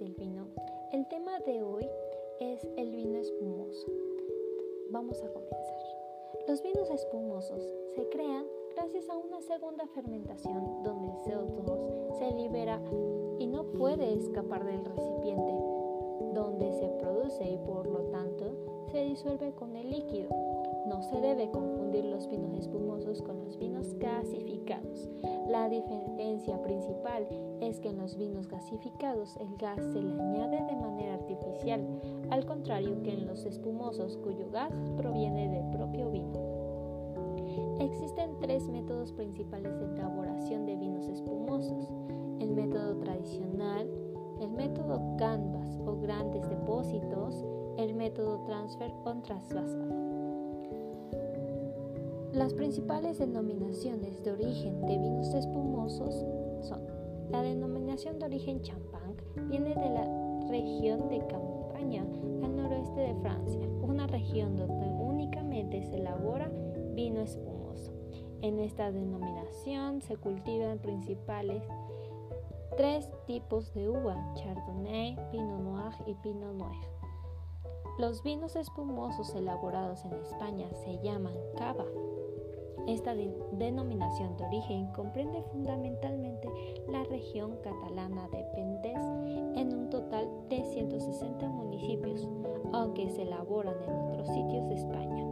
del vino. El tema de hoy es el vino espumoso. Vamos a comenzar. Los vinos espumosos se crean gracias a una segunda fermentación donde el CO2 se libera y no puede escapar del recipiente donde se produce y por lo tanto se disuelve con el líquido. No se debe confundir los vinos espumosos con los diferencia principal es que en los vinos gasificados el gas se le añade de manera artificial, al contrario que en los espumosos cuyo gas proviene del propio vino. Existen tres métodos principales de elaboración de vinos espumosos. El método tradicional, el método canvas o grandes depósitos, el método transfer o trasvasado. Las principales denominaciones de origen de vinos espumosos son la denominación de origen champán viene de la región de Campaña al noroeste de Francia, una región donde únicamente se elabora vino espumoso. En esta denominación se cultivan principales tres tipos de uva, Chardonnay, Pinot Noir y Pinot Noir. Los vinos espumosos elaborados en España se llaman cava esta denominación de origen comprende fundamentalmente la región catalana de Pendes en un total de 160 municipios, aunque se elaboran en otros sitios de España.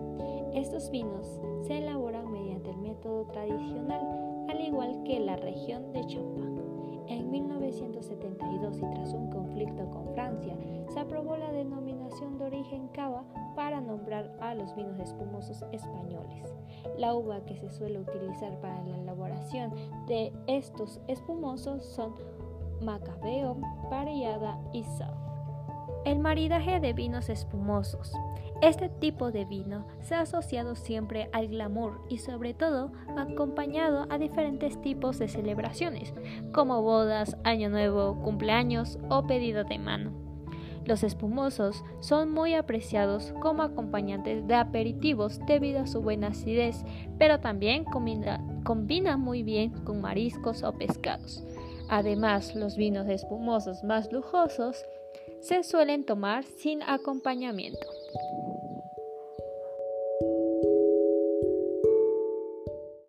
Estos vinos se elaboran mediante el método tradicional, al igual que la región de Champagne. En 1972 y tras un conflicto con Francia, se aprobó la denominación de origen cava para nombrar a los vinos espumosos españoles. La uva que se suele utilizar para la elaboración de estos espumosos son Macabeo, Parellada y Sau. El maridaje de vinos espumosos. Este tipo de vino se ha asociado siempre al glamour y sobre todo acompañado a diferentes tipos de celebraciones, como bodas, año nuevo, cumpleaños o pedido de mano. Los espumosos son muy apreciados como acompañantes de aperitivos debido a su buena acidez, pero también combina, muy bien con mariscos o pescados. Además, los vinos espumosos más lujosos se suelen tomar sin acompañamiento.